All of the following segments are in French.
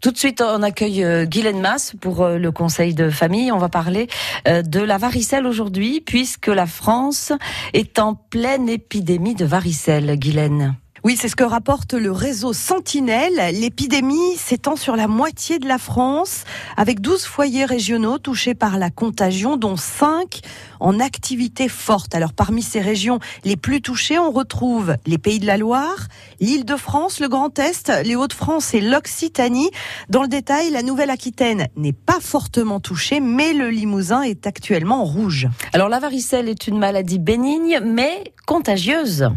Tout de suite, on accueille euh, Guylaine Masse pour euh, le conseil de famille. On va parler euh, de la varicelle aujourd'hui, puisque la France est en pleine épidémie de varicelle. Guylaine. Oui, c'est ce que rapporte le réseau Sentinelle. L'épidémie s'étend sur la moitié de la France, avec 12 foyers régionaux touchés par la contagion, dont 5 en activité forte. Alors parmi ces régions les plus touchées, on retrouve les Pays de la Loire, l'île de France, le Grand Est, les Hauts-de-France et l'Occitanie. Dans le détail, la Nouvelle-Aquitaine n'est pas fortement touchée, mais le Limousin est actuellement en rouge. Alors la varicelle est une maladie bénigne, mais contagieuse.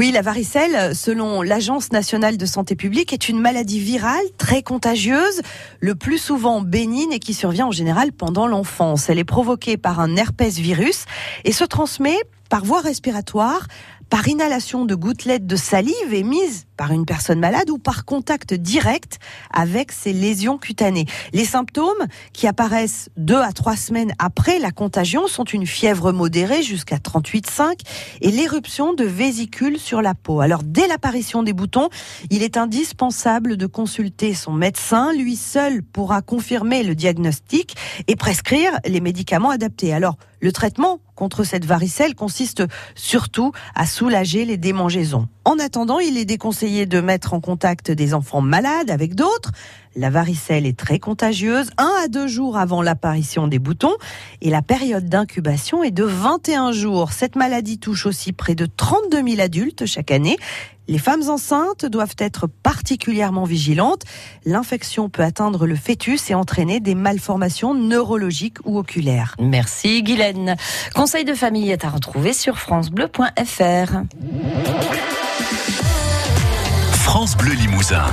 Oui, la varicelle, selon l'Agence nationale de santé publique, est une maladie virale très contagieuse, le plus souvent bénigne et qui survient en général pendant l'enfance. Elle est provoquée par un herpès virus et se transmet par voie respiratoire par inhalation de gouttelettes de salive émises par une personne malade ou par contact direct avec ses lésions cutanées. Les symptômes qui apparaissent deux à trois semaines après la contagion sont une fièvre modérée jusqu'à 38,5 et l'éruption de vésicules sur la peau. Alors dès l'apparition des boutons, il est indispensable de consulter son médecin. Lui seul pourra confirmer le diagnostic et prescrire les médicaments adaptés. Alors le traitement contre cette varicelle consiste surtout à soulager les démangeaisons. En attendant, il est déconseillé de mettre en contact des enfants malades avec d'autres. La varicelle est très contagieuse, un à deux jours avant l'apparition des boutons, et la période d'incubation est de 21 jours. Cette maladie touche aussi près de 32 000 adultes chaque année. Les femmes enceintes doivent être particulièrement vigilantes. L'infection peut atteindre le fœtus et entraîner des malformations neurologiques ou oculaires. Merci Guylaine. Conseil de famille est à retrouver sur francebleu.fr. France Bleu Limousin.